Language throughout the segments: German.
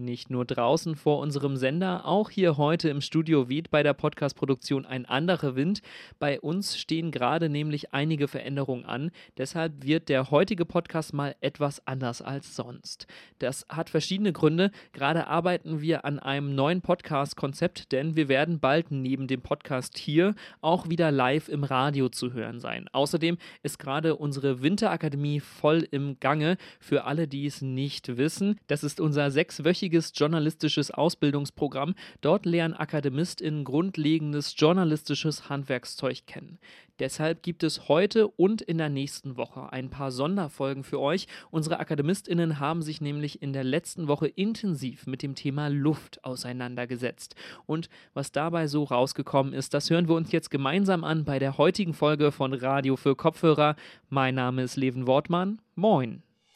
Nicht nur draußen vor unserem Sender, auch hier heute im Studio weht bei der Podcast-Produktion ein anderer Wind. Bei uns stehen gerade nämlich einige Veränderungen an. Deshalb wird der heutige Podcast mal etwas anders als sonst. Das hat verschiedene Gründe. Gerade arbeiten wir an einem neuen Podcast-Konzept, denn wir werden bald neben dem Podcast hier auch wieder live im Radio zu hören sein. Außerdem ist gerade unsere Winterakademie voll im Gange. Für alle, die es nicht wissen, das ist unser sechswöchiges mehrwöchiges journalistisches Ausbildungsprogramm. Dort lernen AkademistInnen grundlegendes journalistisches Handwerkszeug kennen. Deshalb gibt es heute und in der nächsten Woche ein paar Sonderfolgen für euch. Unsere AkademistInnen haben sich nämlich in der letzten Woche intensiv mit dem Thema Luft auseinandergesetzt. Und was dabei so rausgekommen ist, das hören wir uns jetzt gemeinsam an bei der heutigen Folge von Radio für Kopfhörer. Mein Name ist Leven Wortmann. Moin.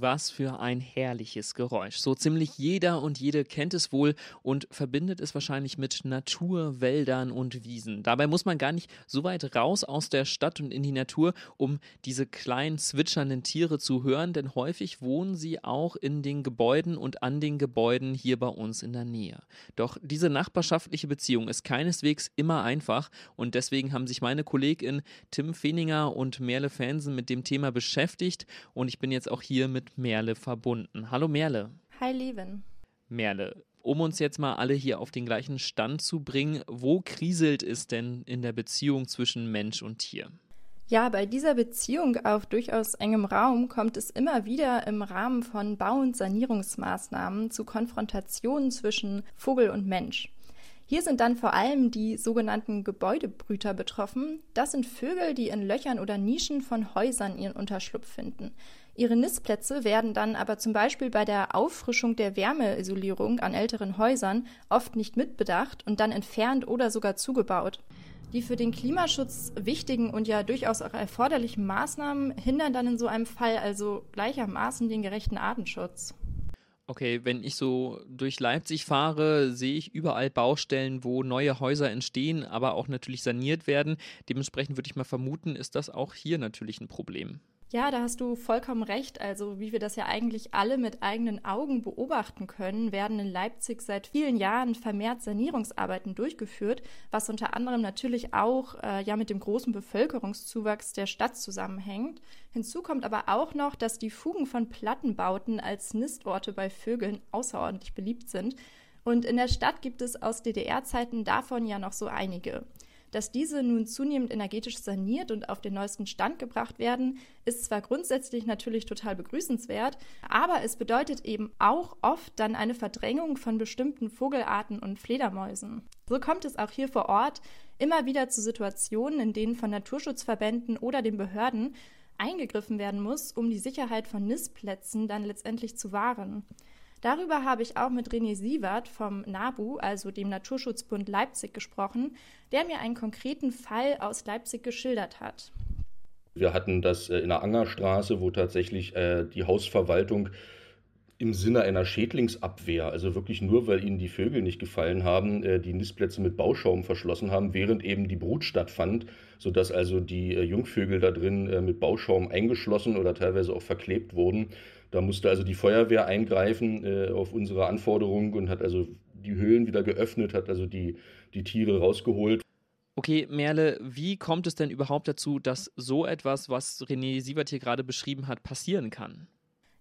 Was für ein herrliches Geräusch. So ziemlich jeder und jede kennt es wohl und verbindet es wahrscheinlich mit Natur, Wäldern und Wiesen. Dabei muss man gar nicht so weit raus aus der Stadt und in die Natur, um diese kleinen zwitschernden Tiere zu hören, denn häufig wohnen sie auch in den Gebäuden und an den Gebäuden hier bei uns in der Nähe. Doch diese nachbarschaftliche Beziehung ist keineswegs immer einfach und deswegen haben sich meine Kollegin Tim Feninger und Merle Fansen mit dem Thema beschäftigt und ich bin jetzt auch hier mit mit Merle verbunden. Hallo Merle. Hi Levin. Merle, um uns jetzt mal alle hier auf den gleichen Stand zu bringen, wo kriselt es denn in der Beziehung zwischen Mensch und Tier? Ja, bei dieser Beziehung auf durchaus engem Raum kommt es immer wieder im Rahmen von Bau- und Sanierungsmaßnahmen zu Konfrontationen zwischen Vogel und Mensch. Hier sind dann vor allem die sogenannten Gebäudebrüter betroffen. Das sind Vögel, die in Löchern oder Nischen von Häusern ihren Unterschlupf finden. Ihre Nistplätze werden dann aber zum Beispiel bei der Auffrischung der Wärmeisolierung an älteren Häusern oft nicht mitbedacht und dann entfernt oder sogar zugebaut. Die für den Klimaschutz wichtigen und ja durchaus auch erforderlichen Maßnahmen hindern dann in so einem Fall also gleichermaßen den gerechten Artenschutz. Okay, wenn ich so durch Leipzig fahre, sehe ich überall Baustellen, wo neue Häuser entstehen, aber auch natürlich saniert werden. Dementsprechend würde ich mal vermuten, ist das auch hier natürlich ein Problem. Ja, da hast du vollkommen recht. Also wie wir das ja eigentlich alle mit eigenen Augen beobachten können, werden in Leipzig seit vielen Jahren vermehrt Sanierungsarbeiten durchgeführt, was unter anderem natürlich auch äh, ja mit dem großen Bevölkerungszuwachs der Stadt zusammenhängt. Hinzu kommt aber auch noch, dass die Fugen von Plattenbauten als Nistorte bei Vögeln außerordentlich beliebt sind. Und in der Stadt gibt es aus DDR-Zeiten davon ja noch so einige. Dass diese nun zunehmend energetisch saniert und auf den neuesten Stand gebracht werden, ist zwar grundsätzlich natürlich total begrüßenswert, aber es bedeutet eben auch oft dann eine Verdrängung von bestimmten Vogelarten und Fledermäusen. So kommt es auch hier vor Ort immer wieder zu Situationen, in denen von Naturschutzverbänden oder den Behörden eingegriffen werden muss, um die Sicherheit von Nistplätzen dann letztendlich zu wahren. Darüber habe ich auch mit René Sievert vom NABU, also dem Naturschutzbund Leipzig, gesprochen, der mir einen konkreten Fall aus Leipzig geschildert hat. Wir hatten das äh, in der Angerstraße, wo tatsächlich äh, die Hausverwaltung im Sinne einer Schädlingsabwehr, also wirklich nur, weil ihnen die Vögel nicht gefallen haben, äh, die Nistplätze mit Bauschaum verschlossen haben, während eben die Brut stattfand, sodass also die Jungvögel da drin mit Bauschaum eingeschlossen oder teilweise auch verklebt wurden. Da musste also die Feuerwehr eingreifen äh, auf unsere Anforderung und hat also die Höhlen wieder geöffnet, hat also die, die Tiere rausgeholt. Okay, Merle, wie kommt es denn überhaupt dazu, dass so etwas, was René Sievert hier gerade beschrieben hat, passieren kann?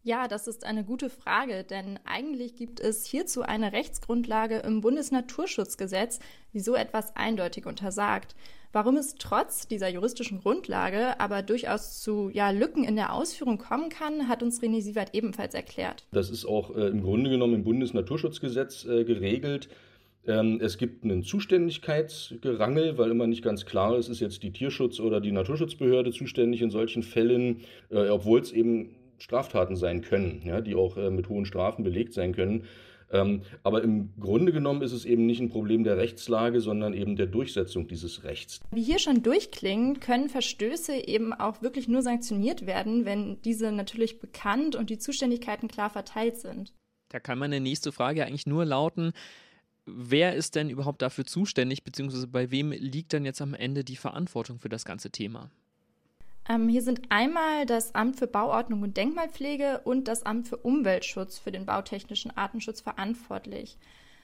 Ja, das ist eine gute Frage, denn eigentlich gibt es hierzu eine Rechtsgrundlage im Bundesnaturschutzgesetz, die so etwas eindeutig untersagt. Warum es trotz dieser juristischen Grundlage aber durchaus zu ja, Lücken in der Ausführung kommen kann, hat uns René Sievert ebenfalls erklärt. Das ist auch äh, im Grunde genommen im Bundesnaturschutzgesetz äh, geregelt. Ähm, es gibt einen Zuständigkeitsgerangel, weil immer nicht ganz klar ist, ist jetzt die Tierschutz- oder die Naturschutzbehörde zuständig in solchen Fällen, äh, obwohl es eben Straftaten sein können, ja, die auch äh, mit hohen Strafen belegt sein können. Ähm, aber im Grunde genommen ist es eben nicht ein Problem der Rechtslage, sondern eben der Durchsetzung dieses Rechts. Wie hier schon durchklingt, können Verstöße eben auch wirklich nur sanktioniert werden, wenn diese natürlich bekannt und die Zuständigkeiten klar verteilt sind. Da kann meine nächste Frage eigentlich nur lauten, wer ist denn überhaupt dafür zuständig, beziehungsweise bei wem liegt dann jetzt am Ende die Verantwortung für das ganze Thema? Ähm, hier sind einmal das Amt für Bauordnung und Denkmalpflege und das Amt für Umweltschutz für den bautechnischen Artenschutz verantwortlich.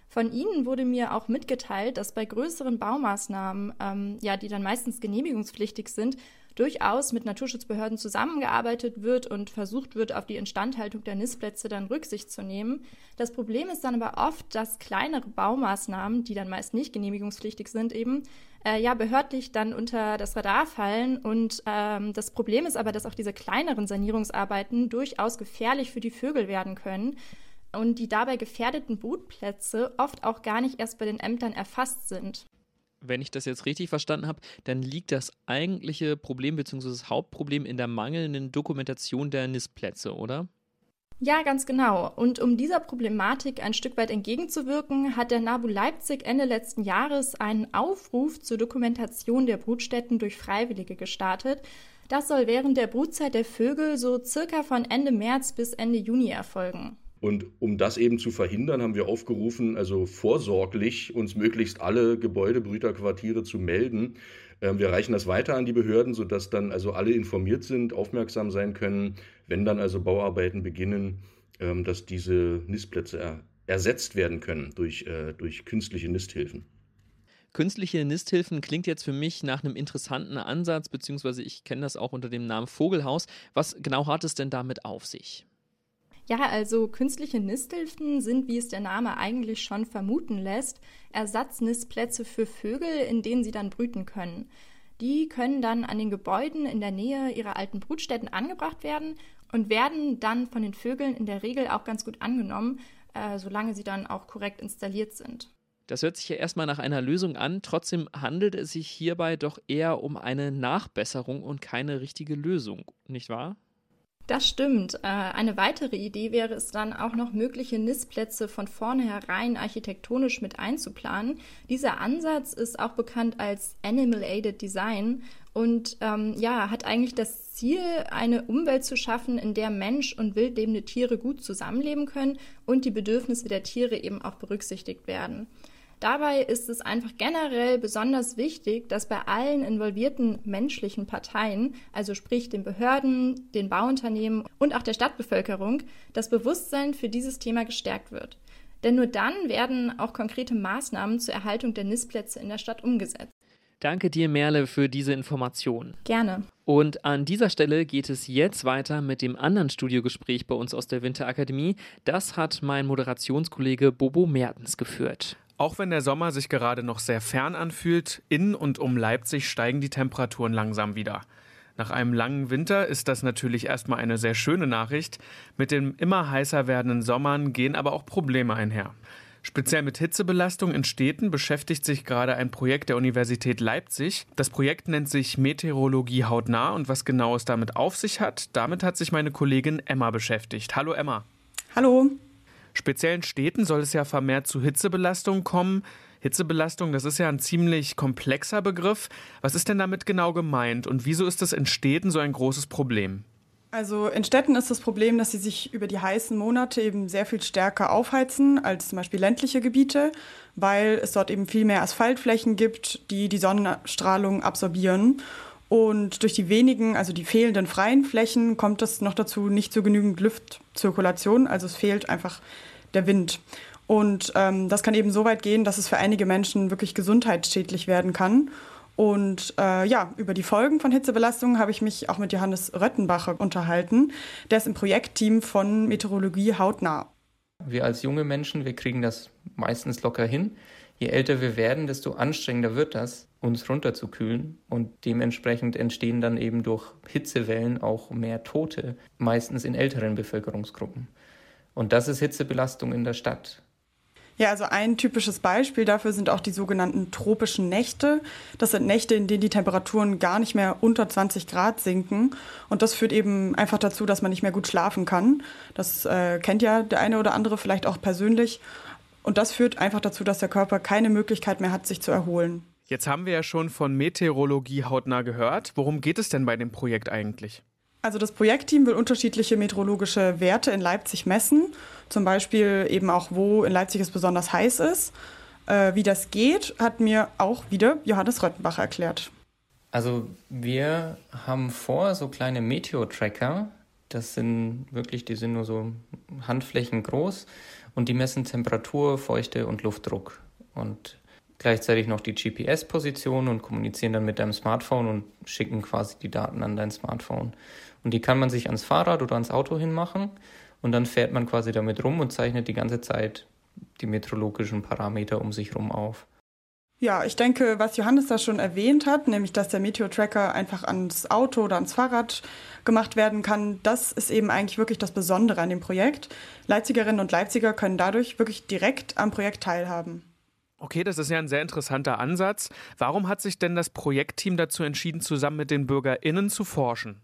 Von Ihnen wurde mir auch mitgeteilt, dass bei größeren Baumaßnahmen, ähm, ja, die dann meistens genehmigungspflichtig sind, durchaus mit Naturschutzbehörden zusammengearbeitet wird und versucht wird, auf die Instandhaltung der Nistplätze dann Rücksicht zu nehmen. Das Problem ist dann aber oft, dass kleinere Baumaßnahmen, die dann meist nicht genehmigungspflichtig sind, eben äh, ja behördlich dann unter das Radar fallen. Und ähm, das Problem ist aber, dass auch diese kleineren Sanierungsarbeiten durchaus gefährlich für die Vögel werden können und die dabei gefährdeten Brutplätze oft auch gar nicht erst bei den Ämtern erfasst sind. Wenn ich das jetzt richtig verstanden habe, dann liegt das eigentliche Problem bzw. das Hauptproblem in der mangelnden Dokumentation der Nistplätze, oder? Ja, ganz genau. Und um dieser Problematik ein Stück weit entgegenzuwirken, hat der NABU Leipzig Ende letzten Jahres einen Aufruf zur Dokumentation der Brutstätten durch Freiwillige gestartet. Das soll während der Brutzeit der Vögel so circa von Ende März bis Ende Juni erfolgen. Und um das eben zu verhindern, haben wir aufgerufen, also vorsorglich uns möglichst alle Gebäudebrüterquartiere zu melden. Ähm, wir reichen das weiter an die Behörden, sodass dann also alle informiert sind, aufmerksam sein können, wenn dann also Bauarbeiten beginnen, ähm, dass diese Nistplätze ersetzt werden können durch, äh, durch künstliche Nisthilfen. Künstliche Nisthilfen klingt jetzt für mich nach einem interessanten Ansatz, beziehungsweise ich kenne das auch unter dem Namen Vogelhaus. Was genau hat es denn damit auf sich? Ja, also künstliche Nisthilfen sind, wie es der Name eigentlich schon vermuten lässt, Ersatznistplätze für Vögel, in denen sie dann brüten können. Die können dann an den Gebäuden in der Nähe ihrer alten Brutstätten angebracht werden und werden dann von den Vögeln in der Regel auch ganz gut angenommen, äh, solange sie dann auch korrekt installiert sind. Das hört sich ja erstmal nach einer Lösung an, trotzdem handelt es sich hierbei doch eher um eine Nachbesserung und keine richtige Lösung, nicht wahr? Das stimmt. Äh, eine weitere Idee wäre es dann auch noch mögliche Nistplätze von vornherein architektonisch mit einzuplanen. Dieser Ansatz ist auch bekannt als Animal Aided Design und ähm, ja, hat eigentlich das Ziel, eine Umwelt zu schaffen, in der Mensch und wildlebende Tiere gut zusammenleben können und die Bedürfnisse der Tiere eben auch berücksichtigt werden. Dabei ist es einfach generell besonders wichtig, dass bei allen involvierten menschlichen Parteien, also sprich den Behörden, den Bauunternehmen und auch der Stadtbevölkerung, das Bewusstsein für dieses Thema gestärkt wird. Denn nur dann werden auch konkrete Maßnahmen zur Erhaltung der Nistplätze in der Stadt umgesetzt. Danke dir, Merle, für diese Information. Gerne. Und an dieser Stelle geht es jetzt weiter mit dem anderen Studiogespräch bei uns aus der Winterakademie. Das hat mein Moderationskollege Bobo Mertens geführt. Auch wenn der Sommer sich gerade noch sehr fern anfühlt, in und um Leipzig steigen die Temperaturen langsam wieder. Nach einem langen Winter ist das natürlich erstmal eine sehr schöne Nachricht. Mit den immer heißer werdenden Sommern gehen aber auch Probleme einher. Speziell mit Hitzebelastung in Städten beschäftigt sich gerade ein Projekt der Universität Leipzig. Das Projekt nennt sich Meteorologie hautnah und was genau es damit auf sich hat, damit hat sich meine Kollegin Emma beschäftigt. Hallo Emma. Hallo. Speziell in Städten soll es ja vermehrt zu Hitzebelastung kommen. Hitzebelastung, das ist ja ein ziemlich komplexer Begriff. Was ist denn damit genau gemeint und wieso ist das in Städten so ein großes Problem? Also in Städten ist das Problem, dass sie sich über die heißen Monate eben sehr viel stärker aufheizen als zum Beispiel ländliche Gebiete, weil es dort eben viel mehr Asphaltflächen gibt, die die Sonnenstrahlung absorbieren. Und durch die wenigen, also die fehlenden freien Flächen, kommt es noch dazu nicht zu genügend Luftzirkulation. Also es fehlt einfach der Wind. Und ähm, das kann eben so weit gehen, dass es für einige Menschen wirklich gesundheitsschädlich werden kann. Und äh, ja, über die Folgen von Hitzebelastung habe ich mich auch mit Johannes Röttenbacher unterhalten. Der ist im Projektteam von Meteorologie hautnah. Wir als junge Menschen, wir kriegen das meistens locker hin. Je älter wir werden, desto anstrengender wird das uns runterzukühlen und dementsprechend entstehen dann eben durch Hitzewellen auch mehr Tote, meistens in älteren Bevölkerungsgruppen. Und das ist Hitzebelastung in der Stadt. Ja, also ein typisches Beispiel dafür sind auch die sogenannten tropischen Nächte. Das sind Nächte, in denen die Temperaturen gar nicht mehr unter 20 Grad sinken. Und das führt eben einfach dazu, dass man nicht mehr gut schlafen kann. Das äh, kennt ja der eine oder andere vielleicht auch persönlich. Und das führt einfach dazu, dass der Körper keine Möglichkeit mehr hat, sich zu erholen. Jetzt haben wir ja schon von Meteorologie hautnah gehört. Worum geht es denn bei dem Projekt eigentlich? Also das Projektteam will unterschiedliche meteorologische Werte in Leipzig messen, zum Beispiel eben auch, wo in Leipzig es besonders heiß ist. Äh, wie das geht, hat mir auch wieder Johannes Röttenbach erklärt. Also wir haben vor, so kleine Meteor-Tracker, das sind wirklich, die sind nur so Handflächen groß und die messen Temperatur, Feuchte und Luftdruck und gleichzeitig noch die GPS-Position und kommunizieren dann mit deinem Smartphone und schicken quasi die Daten an dein Smartphone. Und die kann man sich ans Fahrrad oder ans Auto hinmachen und dann fährt man quasi damit rum und zeichnet die ganze Zeit die meteorologischen Parameter um sich rum auf. Ja, ich denke, was Johannes da schon erwähnt hat, nämlich dass der Meteor-Tracker einfach ans Auto oder ans Fahrrad gemacht werden kann, das ist eben eigentlich wirklich das Besondere an dem Projekt. Leipzigerinnen und Leipziger können dadurch wirklich direkt am Projekt teilhaben. Okay, das ist ja ein sehr interessanter Ansatz. Warum hat sich denn das Projektteam dazu entschieden, zusammen mit den BürgerInnen zu forschen?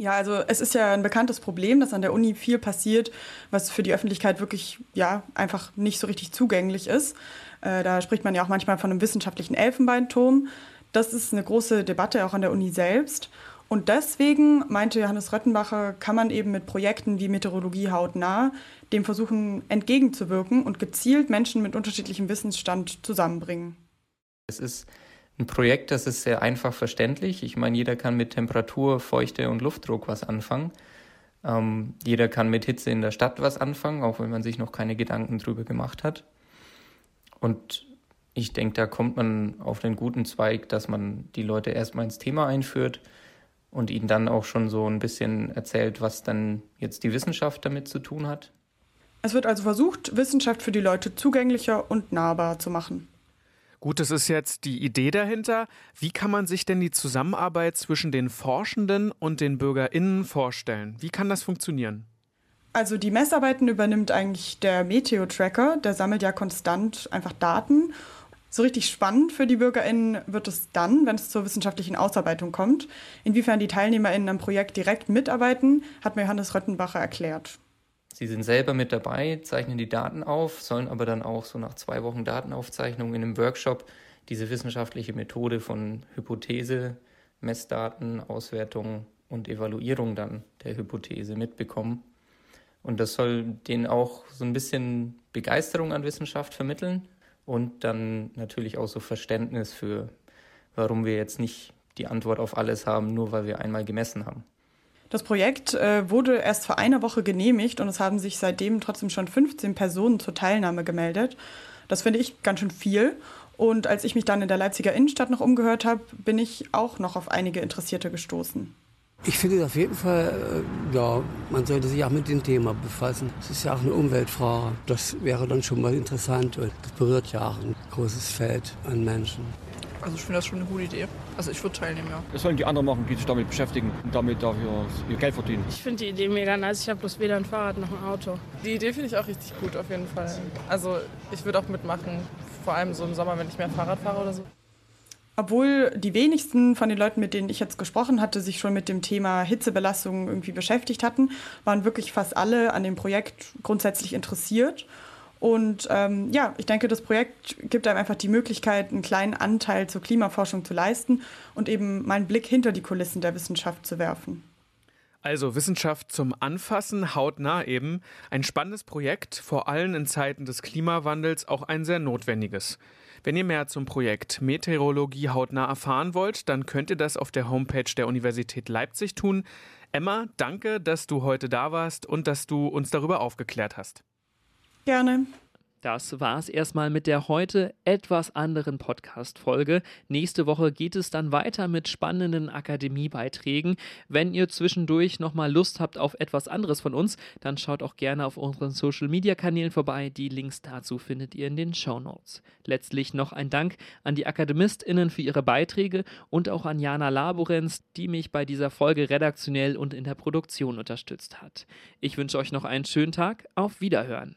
Ja, also es ist ja ein bekanntes Problem, dass an der Uni viel passiert, was für die Öffentlichkeit wirklich ja einfach nicht so richtig zugänglich ist. Äh, da spricht man ja auch manchmal von einem wissenschaftlichen Elfenbeinturm. Das ist eine große Debatte auch an der Uni selbst. Und deswegen, meinte Johannes Röttenbacher, kann man eben mit Projekten wie Meteorologie hautnah dem versuchen entgegenzuwirken und gezielt Menschen mit unterschiedlichem Wissensstand zusammenbringen. Es ist ein Projekt, das ist sehr einfach verständlich. Ich meine, jeder kann mit Temperatur, Feuchte und Luftdruck was anfangen. Ähm, jeder kann mit Hitze in der Stadt was anfangen, auch wenn man sich noch keine Gedanken drüber gemacht hat. Und ich denke, da kommt man auf den guten Zweig, dass man die Leute erstmal ins Thema einführt und ihnen dann auch schon so ein bisschen erzählt, was dann jetzt die Wissenschaft damit zu tun hat. Es wird also versucht, Wissenschaft für die Leute zugänglicher und nahbar zu machen. Gut, das ist jetzt die Idee dahinter. Wie kann man sich denn die Zusammenarbeit zwischen den Forschenden und den BürgerInnen vorstellen? Wie kann das funktionieren? Also die Messarbeiten übernimmt eigentlich der Meteo-Tracker, der sammelt ja konstant einfach Daten. So richtig spannend für die BürgerInnen wird es dann, wenn es zur wissenschaftlichen Ausarbeitung kommt. Inwiefern die TeilnehmerInnen am Projekt direkt mitarbeiten, hat mir Johannes Röttenbacher erklärt. Sie sind selber mit dabei, zeichnen die Daten auf, sollen aber dann auch so nach zwei Wochen Datenaufzeichnung in einem Workshop diese wissenschaftliche Methode von Hypothese, Messdaten, Auswertung und Evaluierung dann der Hypothese mitbekommen. Und das soll denen auch so ein bisschen Begeisterung an Wissenschaft vermitteln und dann natürlich auch so Verständnis für, warum wir jetzt nicht die Antwort auf alles haben, nur weil wir einmal gemessen haben. Das Projekt äh, wurde erst vor einer Woche genehmigt und es haben sich seitdem trotzdem schon 15 Personen zur Teilnahme gemeldet. Das finde ich ganz schön viel. Und als ich mich dann in der Leipziger Innenstadt noch umgehört habe, bin ich auch noch auf einige Interessierte gestoßen. Ich finde auf jeden Fall, äh, ja, man sollte sich auch mit dem Thema befassen. Es ist ja auch eine Umweltfrage. Das wäre dann schon mal interessant. Das berührt ja auch ein großes Feld an Menschen. Also ich finde das schon eine gute Idee. Also ich würde teilnehmen, ja. Das sollen die anderen machen, die sich damit beschäftigen und damit dafür ihr Geld verdienen. Ich finde die Idee mega nice. Ich habe bloß weder ein Fahrrad noch ein Auto. Die Idee finde ich auch richtig gut, auf jeden Fall. Also ich würde auch mitmachen, vor allem so im Sommer, wenn ich mehr Fahrrad fahre oder so. Obwohl die wenigsten von den Leuten, mit denen ich jetzt gesprochen hatte, sich schon mit dem Thema Hitzebelastung irgendwie beschäftigt hatten, waren wirklich fast alle an dem Projekt grundsätzlich interessiert. Und ähm, ja, ich denke, das Projekt gibt einem einfach die Möglichkeit, einen kleinen Anteil zur Klimaforschung zu leisten und eben mal einen Blick hinter die Kulissen der Wissenschaft zu werfen. Also Wissenschaft zum Anfassen, hautnah eben. Ein spannendes Projekt, vor allem in Zeiten des Klimawandels auch ein sehr notwendiges. Wenn ihr mehr zum Projekt Meteorologie hautnah erfahren wollt, dann könnt ihr das auf der Homepage der Universität Leipzig tun. Emma, danke, dass du heute da warst und dass du uns darüber aufgeklärt hast. Gerne. Das war es erstmal mit der heute etwas anderen Podcast-Folge. Nächste Woche geht es dann weiter mit spannenden Akademiebeiträgen. Wenn ihr zwischendurch nochmal Lust habt auf etwas anderes von uns, dann schaut auch gerne auf unseren Social-Media-Kanälen vorbei. Die Links dazu findet ihr in den Show Notes. Letztlich noch ein Dank an die AkademistInnen für ihre Beiträge und auch an Jana Laborenz, die mich bei dieser Folge redaktionell und in der Produktion unterstützt hat. Ich wünsche euch noch einen schönen Tag. Auf Wiederhören.